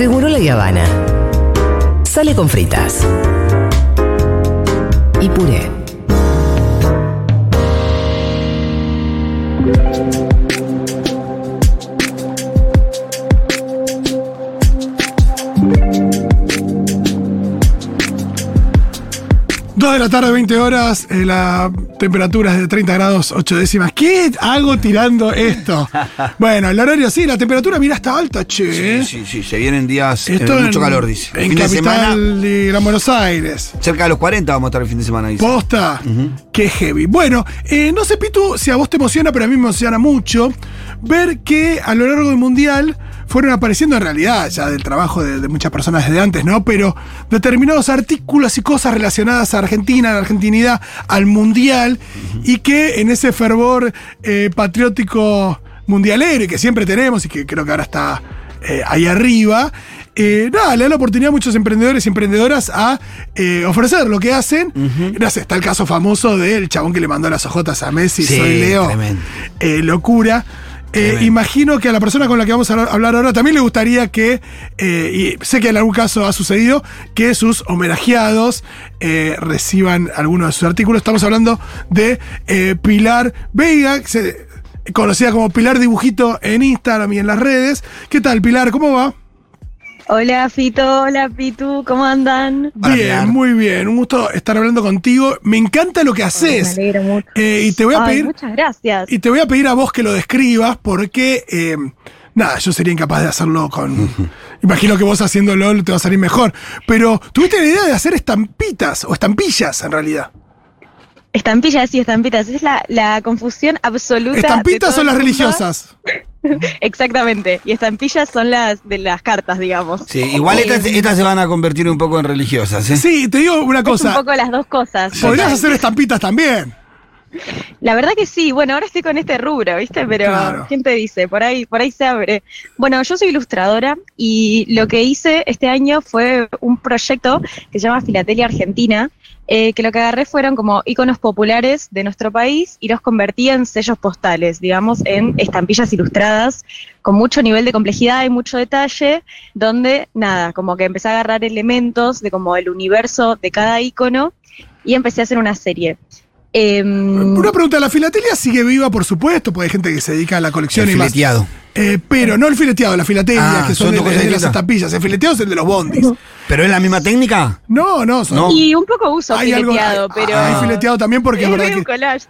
Seguro la Habana. Sale con fritas. Y puré. De la tarde, 20 horas, eh, la temperatura es de 30 grados 8 décimas. ¿Qué hago tirando esto? bueno, el horario sí, la temperatura, mira, está alta, che. Sí, sí, sí, se vienen días eh, Esto mucho en- calor, dice. En fin de semana, capital de Gran Buenos Aires. cerca de los 40 vamos a estar el fin de semana, dice. Posta, qué heavy. Bueno, eh, no sé, Pitu, si a vos te emociona, pero a mí me emociona mucho ver que a lo largo del mundial fueron apareciendo en realidad, ya del trabajo de, de muchas personas desde antes, ¿no? Pero determinados artículos y cosas relacionadas a Argentina, a la argentinidad, al mundial, y que en ese fervor eh, patriótico mundialero y que siempre tenemos y que creo que ahora está eh, ahí arriba. eh, nada, le da la oportunidad a muchos emprendedores y emprendedoras a eh, ofrecer lo que hacen. No sé, está el caso famoso del chabón que le mandó las ojotas a Messi, Sí, soy Leo. Eh, locura. Eh, imagino que a la persona con la que vamos a hablar- ahora también le gustaría que, eh, y sé que en algún caso ha sucedido, que sus homenajeados eh, reciban alguno de sus artículos. Estamos hablando de eh, Pilar Veiga, conocida como Pilar Dibujito en Instagram y en las redes. ¿Qué tal, Pilar? ¿Cómo va? Hola Fito, hola Pitu, ¿cómo andan? Bien, muy bien. Un gusto estar hablando contigo. Me encanta lo que haces. Me alegro mucho. Eh, y te voy a Ay, pedir. muchas gracias. Y te voy a pedir a vos que lo describas porque, eh, nada, yo sería incapaz de hacerlo con... Imagino que vos haciendo LOL te va a salir mejor. Pero tuviste la idea de hacer estampitas o estampillas en realidad. Estampillas y estampitas, es la, la confusión absoluta. de Estampitas todo son el las mundo. religiosas. Exactamente, y estampillas son las de las cartas, digamos. Sí, igual estas, estas se van a convertir un poco en religiosas, ¿eh? Sí, te digo una es un cosa. poco las dos cosas. Podrías hacer estampitas también. La verdad que sí, bueno, ahora estoy con este rubro, ¿viste? Pero Claro. ¿quién te dice? Por ahí, por ahí se abre. Bueno, yo soy ilustradora y lo que hice este año fue un proyecto que se llama Filatelia Argentina, eh, que lo que agarré fueron como iconos populares de nuestro país y los convertí en sellos postales, digamos, en estampillas ilustradas con mucho nivel de complejidad y mucho detalle, donde nada, como que empecé a agarrar elementos de como el universo de cada icono y empecé a hacer una serie. Em, Una pregunta, ¿la filatelia sigue viva, por supuesto? Porque hay gente que se dedica a la colección El y más. fileteado. Eh, pero no el fileteado, la filatelia, Ah, que son, son de, las estampillas. El fileteado es el de los bondis. ¿Pero es la misma técnica? No, no, son- No. Y un poco uso hay algo. fileteado, hay- pero. Hay fileteado también porque es verdad un collage.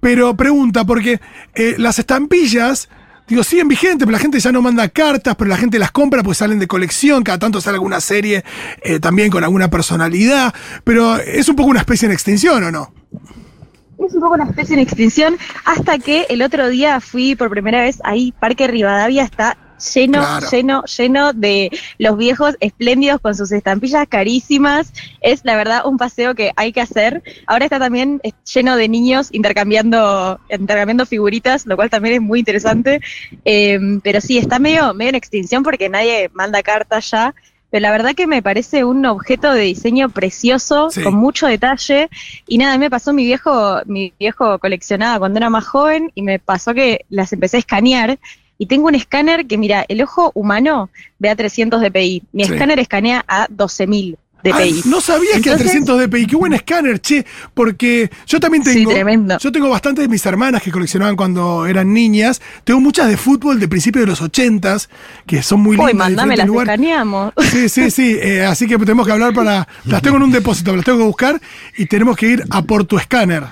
Pero pregunta, porque eh, las estampillas, digo, siguen vigentes, pero la gente ya no manda cartas, pero la gente las compra pues salen de colección, cada tanto sale alguna serie eh, también con alguna personalidad, pero es un poco una especie en extinción, ¿o no? Es un poco una especie en extinción, hasta que el otro día fui por primera vez ahí, Parque Rivadavia está lleno, Claro. lleno, lleno de los viejos espléndidos con sus estampillas carísimas. Es la verdad un paseo que hay que hacer. Ahora está también lleno de niños intercambiando, intercambiando figuritas, lo cual también es muy interesante. Eh, pero sí, está medio, medio en extinción porque nadie manda cartas ya. Pero la verdad que me parece un objeto de diseño precioso, Sí. con mucho detalle. Y nada, me pasó mi viejo, mi viejo coleccionaba cuando era más joven y me pasó que las empecé a escanear. Y tengo un escáner que, mira, el ojo humano ve a 300 dpi. Mi Sí. escáner escanea a 12.000 Ah, no sabía que a Entonces- 300 dpi, qué buen escáner, che, porque yo también Sí, tengo, tremendo. yo tengo bastantes de mis hermanas que coleccionaban cuando eran niñas, tengo muchas de fútbol de principios de los 80s, que son muy lindas. Uy, de mandame las escaneamos. Sí, sí, sí. eh, así que tenemos que hablar para. Las tengo en un depósito, las tengo que buscar y tenemos que ir a por tu escáner.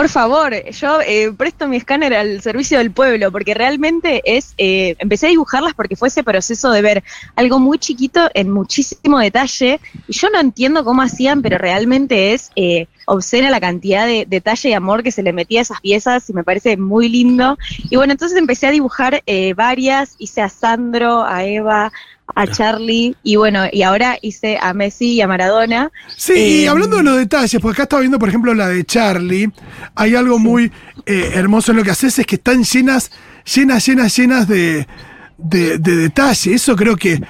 Por favor, yo eh, presto mi escáner al servicio del pueblo, porque realmente es, eh, empecé a dibujarlas porque fue ese proceso de ver algo muy chiquito en muchísimo detalle, y yo no entiendo cómo hacían, pero realmente es eh, obscena la cantidad de detalle y amor que se le metía a esas piezas, y me parece muy lindo. Y bueno, entonces empecé a dibujar eh, varias, hice a Sandro, a Eva, a Charlie, y bueno, y ahora hice a Messi y a Maradona. Sí, y Eh, hablando de los detalles, porque acá estaba viendo, por ejemplo, la de Charlie, hay algo muy eh, hermoso en lo que haces, es que están llenas, llenas, llenas, llenas de, de, de detalle. Eso creo que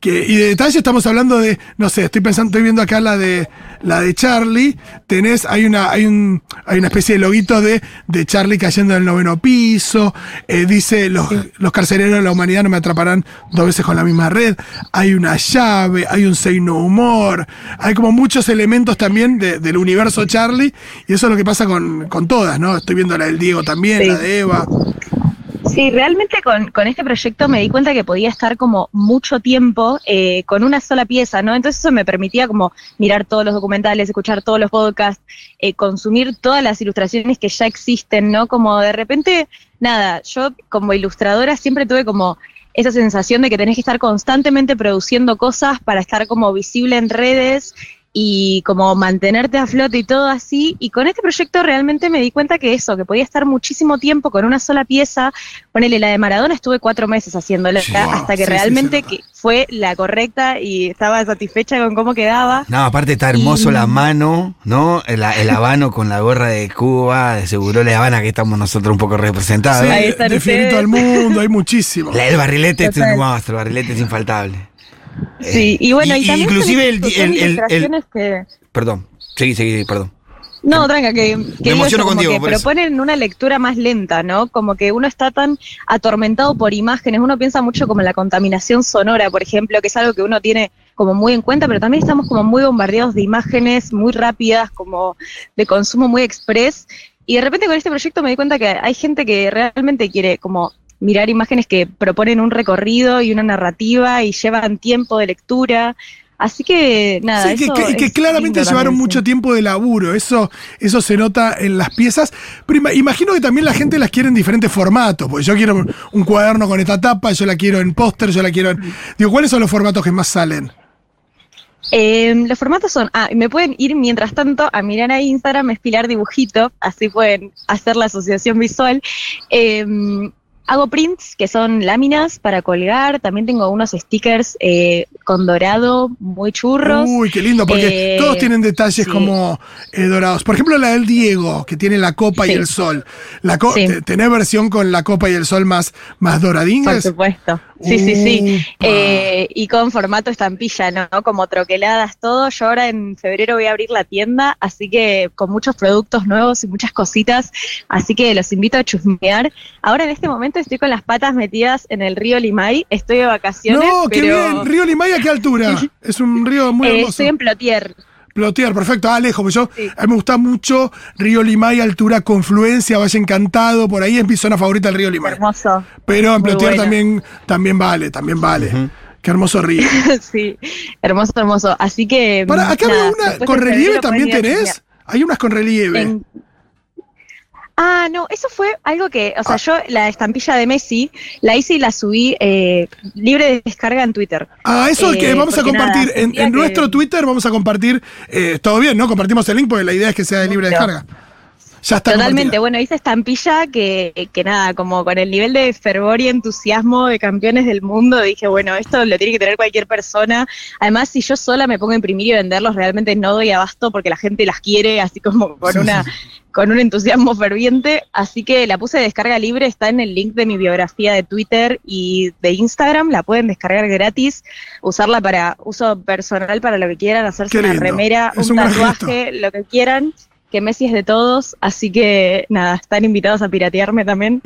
que, y de detalle estamos hablando de, no sé, estoy pensando, estoy viendo acá la de la de Charlie, tenés, hay una, hay un, hay una especie de loguito de, de Charlie cayendo del noveno piso, eh, dice los, los carceleros de la humanidad no me atraparán dos veces con la misma red, hay una llave, hay un signo humor, hay como muchos elementos también de- del universo Charlie, y eso es lo que pasa con, con todas, ¿no? Estoy viendo la del Diego también, Sí. la de Eva. Sí, realmente con, con este proyecto me di cuenta que podía estar como mucho tiempo eh, con una sola pieza, ¿no? Entonces eso me permitía como mirar todos los documentales, escuchar todos los podcasts, eh, consumir todas las ilustraciones que ya existen, ¿no? Como de repente, nada, yo como ilustradora siempre tuve como esa sensación de que tenés que estar constantemente produciendo cosas para estar como visible en redes y como mantenerte a flote y todo así. Y con este proyecto realmente me di cuenta que eso, que podía estar muchísimo tiempo con una sola pieza. Ponele, la de Maradona estuve cuatro meses haciéndola Sí, hasta que sí, realmente que fue la correcta y estaba satisfecha con cómo quedaba. No, aparte está hermoso Y- la mano, ¿no? El, el habano con la gorra de Cuba, de seguro la Habana que estamos nosotros un poco representados. Sí, Ahí están de al mundo, hay muchísimo. La- el barrilete es Total. un monstruo, el barrilete es infaltable. Sí, y bueno, y- también inclusive el- el- el- el- ilustraciones que... Perdón, seguí, seguí, perdón. No, tranca, que, que emociono yo, como contigo que eso. proponen una lectura más lenta, ¿no? Como que uno está tan atormentado por imágenes, uno piensa mucho como en la contaminación sonora, por ejemplo, que es algo que uno tiene como muy en cuenta, pero también estamos como muy bombardeados de imágenes muy rápidas, como de consumo muy express, y de repente con este proyecto me di cuenta que hay gente que realmente quiere como mirar imágenes que proponen un recorrido y una narrativa y llevan tiempo de lectura. Así que nada, Sí, que, eso que- claramente llevaron también, mucho sí. tiempo de laburo, eso, eso se nota en las piezas. Pero ima- imagino que también la gente las quiere en diferentes formatos, porque yo quiero un, un cuaderno con esta tapa, yo la quiero en póster, yo la quiero en... Digo, ¿cuáles son los formatos que más salen? Eh, los formatos son, ah, me pueden ir mientras tanto a mirar a Instagram, es Pilar Dibujito, así pueden hacer la asociación visual. Eh, hago prints, que son láminas para colgar, también tengo unos stickers eh, con dorado, muy churros. Uy, qué lindo, porque Eh, todos tienen detalles sí. como eh, dorados. Por ejemplo, la del Diego, que tiene la copa y el sol. La co- Sí. te- ¿Tenés versión con la copa y el sol más, más Por supuesto. Sí, sí, sí. Eh, y con formato estampilla, ¿no? Como troqueladas, todo. Yo ahora en febrero voy a abrir la tienda, así que con muchos productos nuevos y muchas cositas. Así que los invito a chusmear. Ahora en este momento estoy con las patas metidas en el río Limay. Estoy de vacaciones, No, qué pero bien. Río Limay, ¿a qué altura? Es un río muy eh, hermoso. estoy en Plotier. Plotier, perfecto. Ah, lejos, pues yo, Sí. a mí me gusta mucho Río Limay, altura Confluencia, Valle Encantado, por ahí es mi zona favorita el Río Limay. Hermoso. Pero en Plotier bueno. también, también vale, también vale. Qué hermoso río. sí, hermoso, hermoso. Así que. Para, acá nada, veo una con relieve también tenés. Hay unas con relieve. En- Ah, no, eso fue algo que, o sea, Ah. yo la estampilla de Messi la hice y la subí eh, libre de descarga en Twitter. Ah, eso Eh, que vamos a nada, compartir. en en que- nuestro Twitter vamos a compartir. eh, todo bien, ¿no? Compartimos el link porque la idea es que sea de libre Claro. descarga. Ya está. Totalmente, compartida. bueno, hice estampilla que, que nada, como con el nivel de fervor y entusiasmo de campeones del mundo, dije, bueno, esto lo tiene que tener cualquier persona. Además, si yo sola me pongo a imprimir y venderlos, realmente no doy abasto porque la gente las quiere, así como con Sí, una sí. con un entusiasmo ferviente, así que la puse de descarga libre, está en el link de mi biografía de Twitter y de Instagram, la pueden descargar gratis, usarla para uso personal para lo que quieran, hacerse una remera, Es un, tatuaje, lo que quieran, que Messi es de todos, así que nada, están invitados a piratearme también.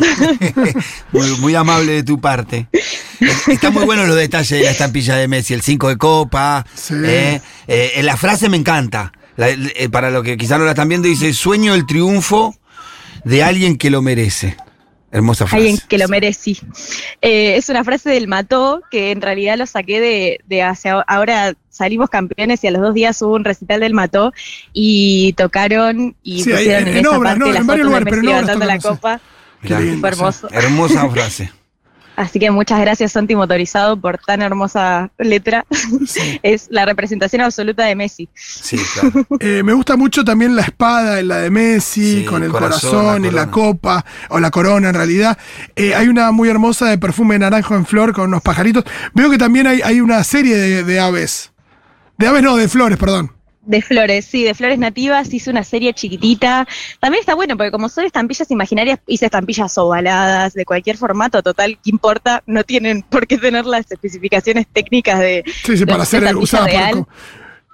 Muy, muy amable de tu parte. Está muy bueno los detalles de la estampilla de Messi, el 5 de copa. Sí. eh, eh, en la frase me encanta. La- eh, para lo que quizás no la están viendo, dice: Sueño el triunfo de alguien que lo merece. Hermosa frase. Alguien que lo merece. Eh, es una frase del Mató, que en realidad lo saqué de, de hacia ahora salimos campeones y a los dos días hubo un recital del Mató y tocaron y Sí, pusieron en- en, en esa obras, parte ¿no? la En foto varios de lugares, pero la copa. Mirá, Qué lindo, Fue hermoso. Hermosa frase. Así que muchas gracias, Santi Motorizado, por tan hermosa letra. es la representación absoluta de Messi. Sí, claro. Eh, me gusta mucho también la espada, la de Messi, Sí, con el corazón, corazón, la y la copa, o la corona en realidad. Eh, hay una muy hermosa de perfume naranjo en flor con unos pajaritos. Veo que también hay, hay una serie de, de aves. De aves no, de flores, perdón. De flores, sí, de flores nativas, hice una serie chiquitita. También está bueno, porque como son estampillas imaginarias, hice estampillas ovaladas, de cualquier formato, total, ¿qué importa? No tienen por qué tener las especificaciones técnicas de. Sí, sí, para que ser usadas por-.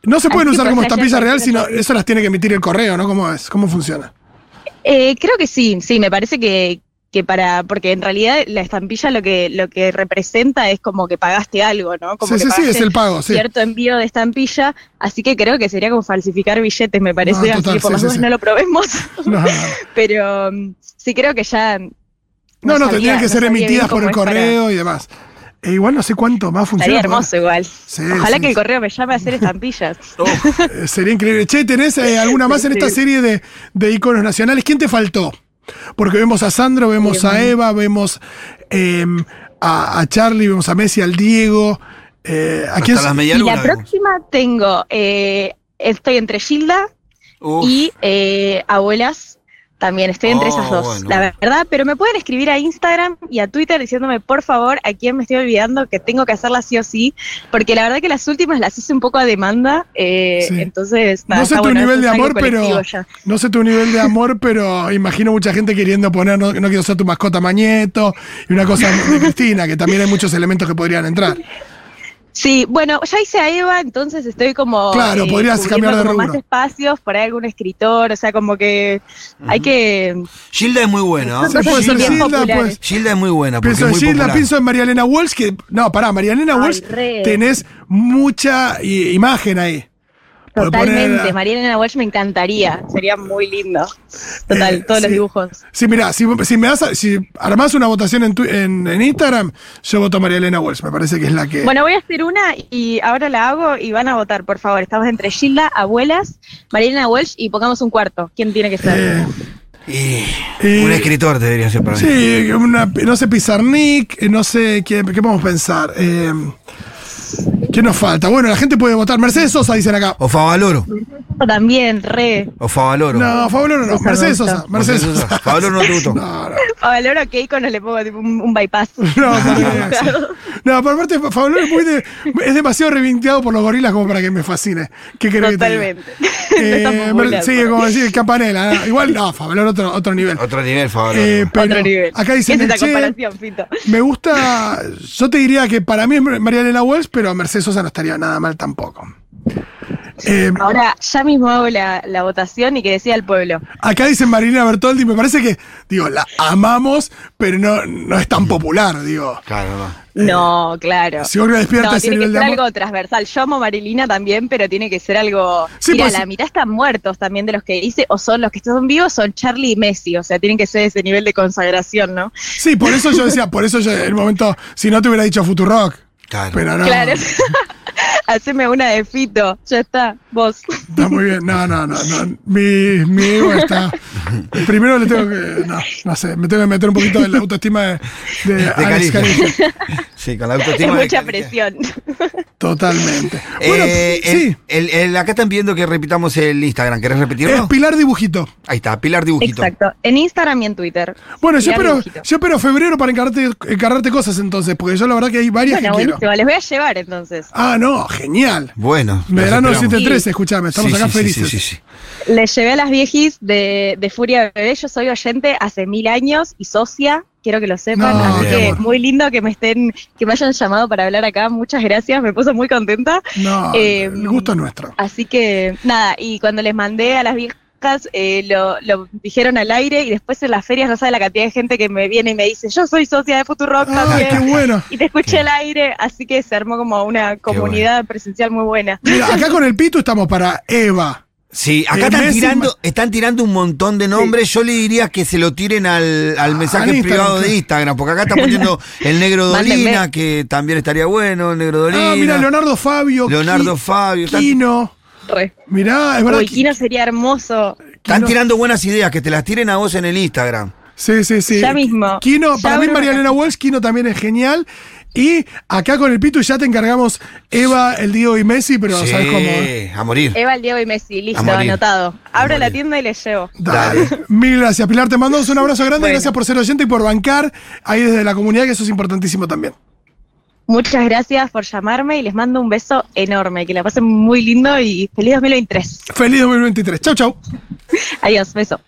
No se pueden Así usar como puede ser estampilla real, sino eso las tiene que emitir el correo, ¿no? ¿Cómo es? ¿Cómo funciona? Eh, creo que sí, sí, me parece que, que para, porque en realidad la estampilla lo que, lo que representa es como que pagaste algo, ¿no? Como Sí, que sí, sí, es el pago, sí. cierto envío de estampilla, así que creo que sería como falsificar billetes, me parece, No, total, así que por sí, las sí, dudas sí. no lo probemos, No, no, pero mm, sí creo que ya... no, no, tendrían que no ser emitidas por el para- correo y demás. E igual no sé cuánto más funciona. Estaría hermoso igual. Sí, Ojalá sí, que el correo me llame a hacer estampillas. Eh, Sería increíble. Che, ¿tenés eh, alguna más en esta serie de, de iconos nacionales? ¿Quién te faltó? Porque vemos a Sandro, vemos a Eva, vemos eh, a, a Charlie, vemos a Messi, al Diego. Eh, ¿A Hasta quién? las y la vemos. próxima tengo, eh, estoy entre Gilda Uf, y eh, abuelas. También estoy entre Oh, esas dos, bueno. la verdad, pero me pueden escribir a Instagram y a Twitter diciéndome, por favor, a quién me estoy olvidando, que tengo que hacerlas sí o sí, porque la verdad que las últimas las hice un poco a demanda, eh, Sí. entonces, nada, No sé tu bueno, nivel de amor, pero ya. no sé tu nivel de amor, pero imagino mucha gente queriendo poner no, no quiero ser tu mascota Mañeto y una cosa de Cristina, que también hay muchos elementos que podrían entrar. Sí, bueno, ya hice a Eva, entonces estoy como. Claro, podrías cubriendo cambiar de rubro. más espacios, por ahí algún escritor, o sea, como que hay que. Gilda es muy buena. ¿no? Sí, puede ser Gilda, pues. Gilda es muy buena Pienso en Gilda, popular. pienso en María Elena Walsh, que. No, pará, María Elena Walsh, re. tenés mucha imagen ahí. Totalmente, poner- María Elena Walsh me encantaría, sería muy lindo. Total, Eh, todos los dibujos. Sí, mira, si, si me das, a- si armás una votación en, tu- en, en Instagram, yo voto a María Elena Walsh, me parece que es la que. Bueno, voy a hacer una y ahora la hago y van a votar, por favor. Estamos entre Gilda, Abuelas, María Elena Walsh y pongamos un cuarto. ¿Quién tiene que ser? Eh, Y un escritor debería ser para mí. Sí, una- no sé, Pizarnik, eh, no sé, ¿qué, qué podemos pensar? Eh, ¿Qué nos falta? Bueno, la gente puede votar. Mercedes Sosa, dicen acá. O Favaloro. También, re. O Favaloro. No, Fabio no, Mercedes. Sosa. Mercedes Sosa. Sosa. Favaloro no te gustó. No, no. Valoro que icono le pongo tipo un, un bypass. No, no, por aparte, Fabio es, muy de- es demasiado reivindiado por los gorilas como para que me fascine. ¿Qué que? Totalmente. No tan Eh, popular, sí, pero- como decir, Campanella. ¿no? Igual, no, Fabio otro, otro nivel. Otro nivel, Favaloro. Eh, Otro nivel. acá dicen ¿Qué es esta comparación, Fito? Me gusta. Yo te diría que para mí es María Elena Wells, pero Mercedes Sosa no estaría nada mal tampoco. Eh, Ahora, ya mismo hago la, la votación y que decida el pueblo. acá dicen Marilena Bertoldi, me parece que, digo, la amamos, pero no, no es tan popular, digo. Claro, no. No, claro. Si vos no despiertas No, tiene que ser amor. algo transversal. Yo amo a Marilina también, pero tiene que ser algo. Sí, Mira, pues- la mitad están muertos también de los que hice, o son los que están vivos, son Charlie y Messi. O sea, tienen que ser ese nivel de consagración, ¿no? Sí, por eso yo decía, por eso yo en el momento, si no te hubiera dicho Futurock. Claro. Pero no. Claro. Haceme una de Fito. Ya está, vos. Está muy bien. No, no, no. no. Mi, mi ego está. Primero le tengo que. No, no sé. Me tengo que meter un poquito en la autoestima de, de Alex. Caligia. Sí, con la Es autoestima. de mucha presión. Totalmente. Bueno, Eh, el- sí. el- el- acá están pidiendo que repitamos el Instagram. ¿Querés Es repetirlo? Pilar Dibujito. Ahí está, Pilar Dibujito. Exacto. En Instagram y en Twitter. Bueno, yo espero, Dibujito. yo espero febrero para encargarte, encargarte cosas entonces, porque yo la verdad que hay varias Bueno, que quiero. Les voy a llevar entonces. Ah, no, genial. Bueno. Verano esperamos. 713, escuchame, estamos Sí, acá sí, sí, felices. sí, sí, sí. Les llevé a las viejis de, de Furia Bebé. Yo soy oyente hace mil años y socia. Quiero que lo sepan. No, Así que amor. muy lindo que me estén, que me hayan llamado para hablar acá. Muchas gracias. Me puso muy contenta. No, Eh, el gusto es nuestro. Así que nada. Y cuando les mandé a las viejas eh, lo, lo dijeron al aire y después en las ferias no sabe la cantidad de gente que me viene y me dice yo soy socia de Futurock también qué bueno. y te escuché al aire así que se armó como una comunidad presencial muy buena Mira, acá con el Pitu estamos para Eva. Sí, acá están tirando, están tirando un montón de nombres. Yo le diría que se lo tiren al, al mensaje al Instagram, privado de. Instagram, porque acá están poniendo el negro. Dolina, que también estaría bueno, el negro Dolina. Ah, mira, Leonardo Fabio. Leonardo Qui- Fabio, Kino. Re. Mirá, es verdad. Uy, Kino sería hermoso Están tirando buenas ideas, que te las tiren a vos en el Instagram. Sí, sí, sí. Ya mismo. Kino, Ya para mí María Elena Wells, Kino también es genial. Y acá con el Pitu ya te encargamos Eva, el Diego y Messi, pero sí, ¿sabes cómo? a morir. Eva, el Diego y Messi, listo, anotado. Abro la tienda y les llevo. Dale. Mil gracias, Pilar. Te mandamos un abrazo grande. Bueno. Gracias por ser oyente y por bancar ahí desde la comunidad, que eso es importantísimo también. Muchas gracias por llamarme y les mando un beso enorme. Que la pasen muy lindo y feliz 2023. Feliz 2023. Chau, chau. Adiós, beso.